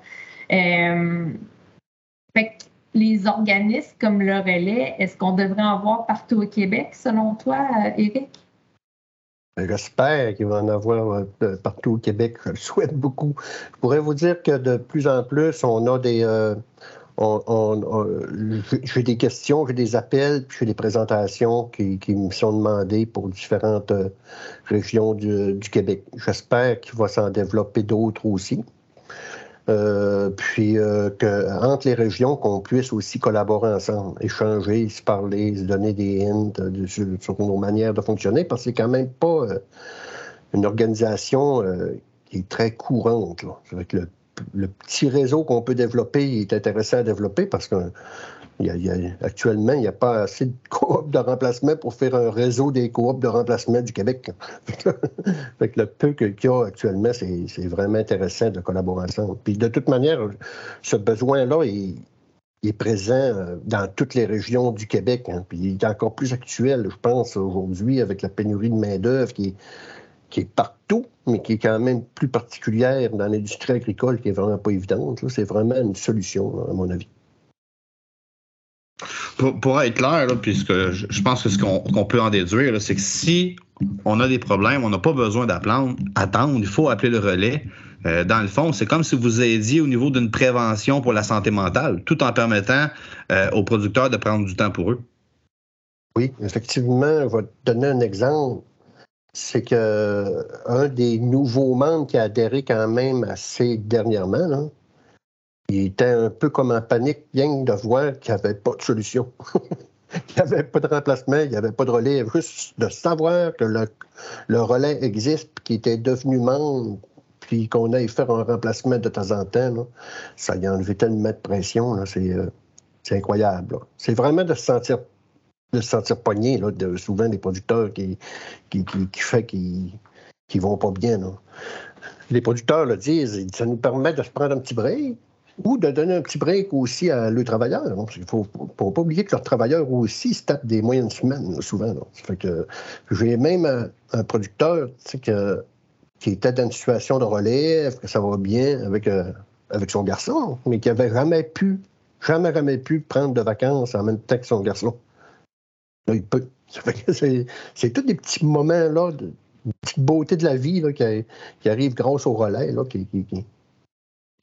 Speaker 2: fait que les organismes comme le relais, est-ce qu'on devrait en avoir partout au Québec, selon toi, Éric?
Speaker 7: J'espère qu'il va en avoir euh, partout au Québec. Je le souhaite beaucoup. Je pourrais vous dire que de plus en plus, on a des. Euh, j'ai des questions, j'ai des appels, puis j'ai des présentations qui, me sont demandées pour différentes euh, régions du Québec. J'espère qu'il va s'en développer d'autres aussi. Euh, puis euh, entre les régions, qu'on puisse aussi collaborer ensemble, échanger, se parler, se donner des hints sur, nos manières de fonctionner, parce que c'est quand même pas euh, une organisation qui est très courante. Là. Avec le, le petit réseau qu'on peut développer est intéressant à développer parce que actuellement, il n'y a pas assez de coop de remplacement pour faire un réseau des coops de remplacement du Québec. [laughs] fait le peu qu'il y a actuellement, c'est vraiment intéressant de collaborer ensemble. Puis de toute manière, ce besoin-là est, présent euh, dans toutes les régions du Québec. Hein. Puis il est encore plus actuel, je pense, aujourd'hui, avec la pénurie de main-d'œuvre qui est, qui est partout, mais qui est quand même plus particulière dans l'industrie agricole, qui est vraiment pas évidente. C'est vraiment une solution, à mon avis.
Speaker 1: Pour, être clair, puisque je, pense que ce qu'on peut en déduire, c'est que si on a des problèmes, on n'a pas besoin d'attendre, il faut appeler le relais. Euh, dans le fond, c'est comme si vous aidiez au niveau d'une prévention pour la santé mentale, tout en permettant euh, aux producteurs de prendre du temps pour eux.
Speaker 7: Oui, effectivement, je vais te donner un exemple. C'est que un des nouveaux membres qui a adhéré quand même assez dernièrement, il était un peu comme en panique, bien de voir qu'il n'y avait pas de solution. [laughs] il n'y avait pas de remplacement, il n'y avait pas de relais. Juste de savoir que le, relais existe, qu'il était devenu membre, puis qu'on aille faire un remplacement de temps en temps, ça y a enlevé tellement de pression. Euh, c'est, incroyable. C'est vraiment de se sentir de se sentir pogné, souvent des producteurs qui, qui, qui, qu'ils ne vont pas bien. Les producteurs le disent, ça nous permet de se prendre un petit break, ou de donner un petit break aussi à leurs travailleurs. Il ne faut, pas oublier que leurs travailleurs aussi se tapent des moyennes semaines, souvent. fait que j'ai même un, producteur qui était dans une situation de relève, que ça va bien avec, euh, avec son garçon, mais qui n'avait jamais pu, jamais, jamais pu prendre de vacances en même temps que son garçon. Là, il peut. C'est tous des petits moments là, de, petite beauté de la vie là, qui, arrivent grâce au relais, là, qui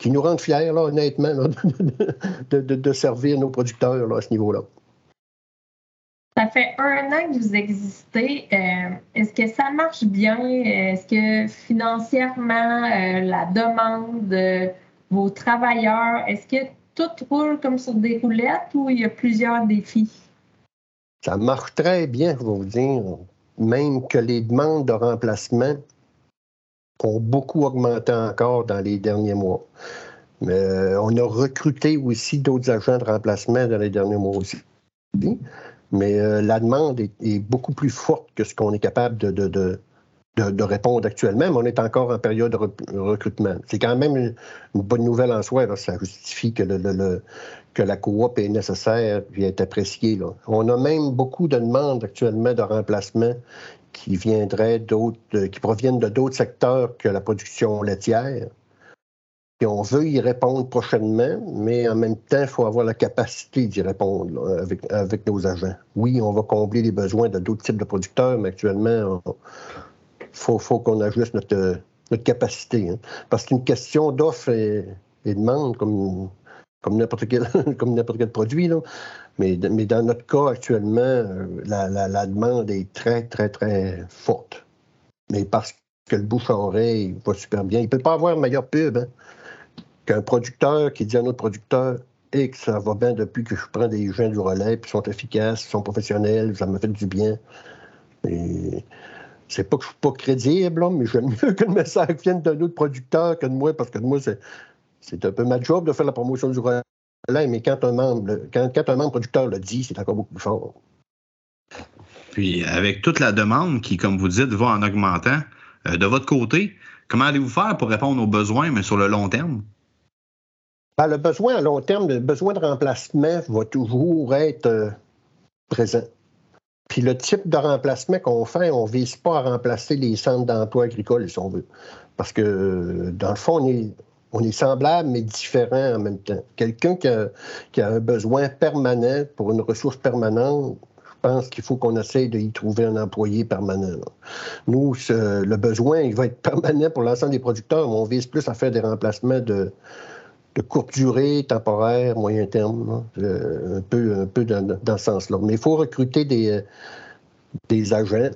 Speaker 7: nous rendent fiers, là, honnêtement, [laughs] de, servir nos producteurs là, à ce niveau-là.
Speaker 2: Ça fait un an que vous existez. Euh, est-ce que ça marche bien? Est-ce que financièrement, euh, la demande de vos travailleurs, est-ce que tout roule comme sur des roulettes ou il y a plusieurs défis?
Speaker 7: Ça marche très bien, je vais vous dire. Même que les demandes de remplacement ont beaucoup augmenté encore dans les derniers mois. Mais euh, on a recruté aussi d'autres agents de remplacement dans les derniers mois aussi. Mais euh, la demande est, beaucoup plus forte que ce qu'on est capable de, de, répondre actuellement, mais on est encore en période de recrutement. C'est quand même une, bonne nouvelle en soi. Ça justifie que, le, que la coop est nécessaire et est appréciée. On a même beaucoup de demandes actuellement de remplacement qui viendraient d'autres, euh, qui proviennent de d'autres secteurs que la production laitière. Et on veut y répondre prochainement, mais en même temps, il faut avoir la capacité d'y répondre avec, avec nos agents. Oui, on va combler les besoins de d'autres types de producteurs, mais actuellement, il faut, faut qu'on ajuste notre, notre capacité. Hein. Parce qu'une question d'offre et, et, demande, comme comme n'importe quel, [laughs] comme quel produit. Mais, dans notre cas, actuellement, euh, la, demande est très, très, très forte. Mais parce que le bouche-oreille va super bien. Il ne peut pas avoir meilleure pub hein, qu'un producteur qui dit à un autre producteur et que ça va bien depuis que je prends des gens du relais, puis ils sont efficaces, ils sont professionnels, ça me fait du bien. Et c'est pas que je suis pas crédible, mais j'aime mieux que le message vienne d'un autre producteur que de moi, parce que de moi, c'est, un peu ma job de faire la promotion du relais, mais quand un membre, quand, un membre producteur le dit, c'est encore beaucoup plus fort.
Speaker 1: Puis avec toute la demande qui, comme vous dites, va en augmentant, euh, de votre côté, comment allez-vous faire pour répondre aux besoins, mais sur le long terme?
Speaker 7: Ben, le besoin à long terme, le besoin de remplacement va toujours être euh, présent. Puis le type de remplacement qu'on fait, on ne vise pas à remplacer les centres d'emploi agricoles, si on veut. Parce que, dans le fond, on est, on est semblable, mais différent en même temps. Quelqu'un qui a, un besoin permanent pour une ressource permanente, je pense qu'il faut qu'on essaye d'y trouver un employé permanent. Nous, le besoin, il va être permanent pour l'ensemble des producteurs, on vise plus à faire des remplacements de, courte durée, temporaire, moyen terme, euh, un peu, dans, ce sens-là. Mais il faut recruter des agents.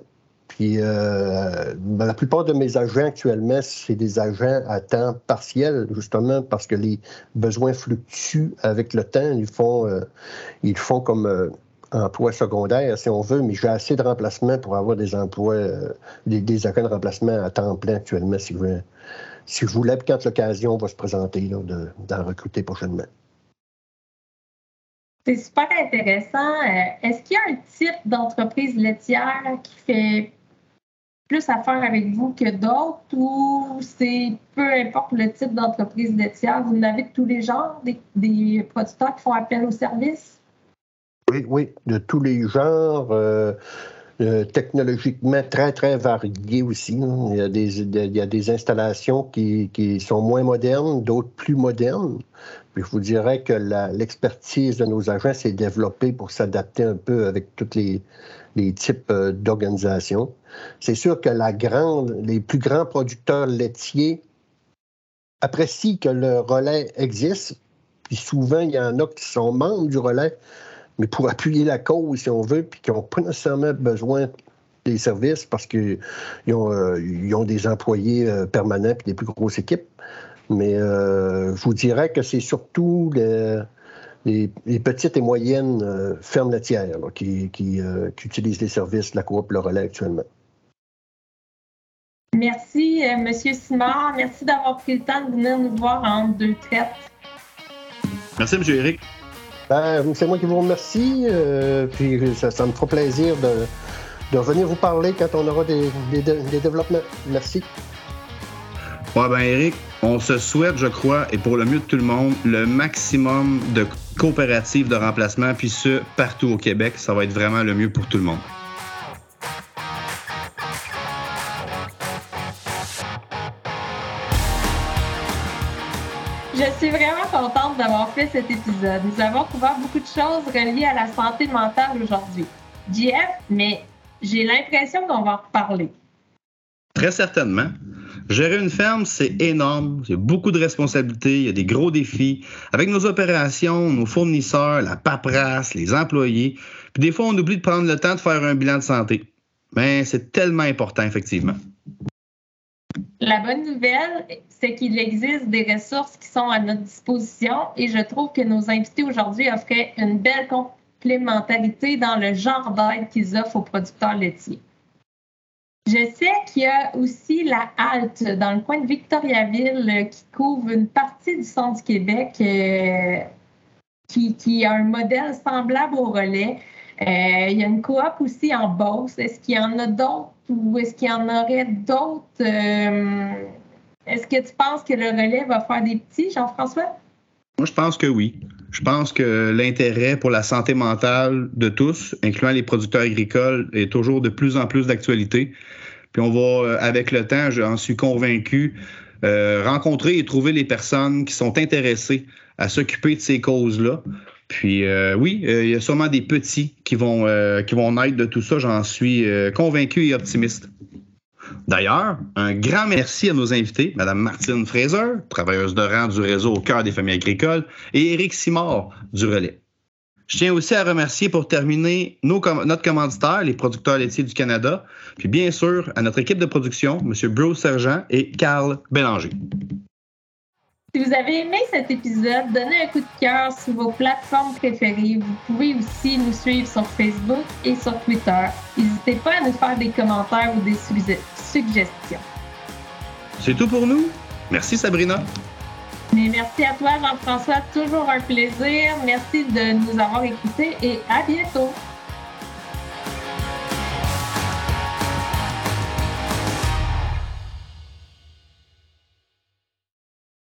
Speaker 7: Puis euh, ben, la plupart de mes agents actuellement, c'est des agents à temps partiel, justement parce que les besoins fluctuent avec le temps. Ils font, ils font comme emploi secondaire, si on veut, mais j'ai assez de remplacements pour avoir des emplois, des, agents de remplacement à temps plein actuellement, si vous voulez si je voulais, quand l'occasion va se présenter, d'en recruter prochainement.
Speaker 2: C'est super intéressant. Euh, est-ce qu'il y a un type d'entreprise laitière qui fait plus affaire avec vous que d'autres ou c'est peu importe le type d'entreprise laitière, vous avez de tous les genres, des, producteurs qui font appel au service?
Speaker 7: Oui, oui, de tous les genres. Euh, euh, technologiquement très, très varié aussi. Il y a des, il y a des installations qui, qui, sont moins modernes, d'autres plus modernes. Puis je vous dirais que l'expertise de nos agents s'est développée pour s'adapter un peu avec tous les, les types euh, d'organisations. C'est sûr que les plus grands producteurs laitiers apprécient que le relais existe. Puis souvent, il y en a qui sont membres du relais, mais pour appuyer la cause, si on veut, puis qui n'ont pas nécessairement besoin des services parce qu'ils ont, euh, ont, des employés euh, permanents et des plus grosses équipes. Mais euh, je vous dirais que c'est surtout les, petites et moyennes fermes laitières qui, utilisent les services la coop Le Relais actuellement.
Speaker 2: Merci, M. Simard. Merci d'avoir pris le temps de venir nous voir en deux traites.
Speaker 1: Merci, M. Eric.
Speaker 7: Ben, c'est moi qui vous remercie. Euh, puis ça, me fera plaisir de, de venir vous parler quand on aura des, développements. Merci.
Speaker 1: Ouais, ben Eric, on se souhaite, je crois, et pour le mieux de tout le monde, le maximum de coopératives de remplacement, puis ce, partout au Québec. Ça va être vraiment le mieux pour tout le monde.
Speaker 2: Contente d'avoir fait cet épisode. Nous avons couvert beaucoup de choses reliées à la santé mentale aujourd'hui. JF, mais j'ai l'impression qu'on va en reparler.
Speaker 1: Très certainement. Gérer une ferme, c'est énorme. Il y a beaucoup de responsabilités, il y a des gros défis. Avec nos opérations, nos fournisseurs, la paperasse, les employés. Puis des fois, on oublie de prendre le temps de faire un bilan de santé. Mais c'est tellement important, effectivement.
Speaker 2: La bonne nouvelle, c'est qu'il existe des ressources qui sont à notre disposition et je trouve que nos invités aujourd'hui offraient une belle complémentarité dans le genre d'aide qu'ils offrent aux producteurs laitiers. Je sais qu'il y a aussi la halte dans le coin de Victoriaville qui couvre une partie du centre du Québec euh, qui, qui, a un modèle semblable au relais. Euh, il y a une coop aussi en Beauce. Est-ce qu'il y en a d'autres ou est-ce qu'il y en aurait d'autres? Euh, est-ce que tu penses que le relais va faire des petits, Jean-François?
Speaker 1: Moi, je pense que oui. Je pense que l'intérêt pour la santé mentale de tous, incluant les producteurs agricoles, est toujours de plus en plus d'actualité. Puis on va, euh, avec le temps, j'en suis convaincu, rencontrer et trouver les personnes qui sont intéressées à s'occuper de ces causes-là puis euh, oui, euh, il y a sûrement des petits qui vont, euh, qui vont naître de tout ça, j'en suis convaincu et optimiste. D'ailleurs, un grand merci à nos invités, Mme Martine Fraser, travailleuse de rang du réseau au cœur des familles agricoles, et Éric Simard du Relais. Je tiens aussi à remercier pour terminer nos, notre commanditaire, les producteurs laitiers du Canada, puis bien sûr à notre équipe de production, M. Bruce Sergent et Carl Bélanger.
Speaker 2: Si vous avez aimé cet épisode, donnez un coup de cœur sur vos plateformes préférées. Vous pouvez aussi nous suivre sur Facebook et sur Twitter. N'hésitez pas à nous faire des commentaires ou des suggestions.
Speaker 1: C'est tout pour nous. Merci Sabrina.
Speaker 2: Mais merci à toi Jean-François, toujours un plaisir. Merci de nous avoir écoutés et à bientôt.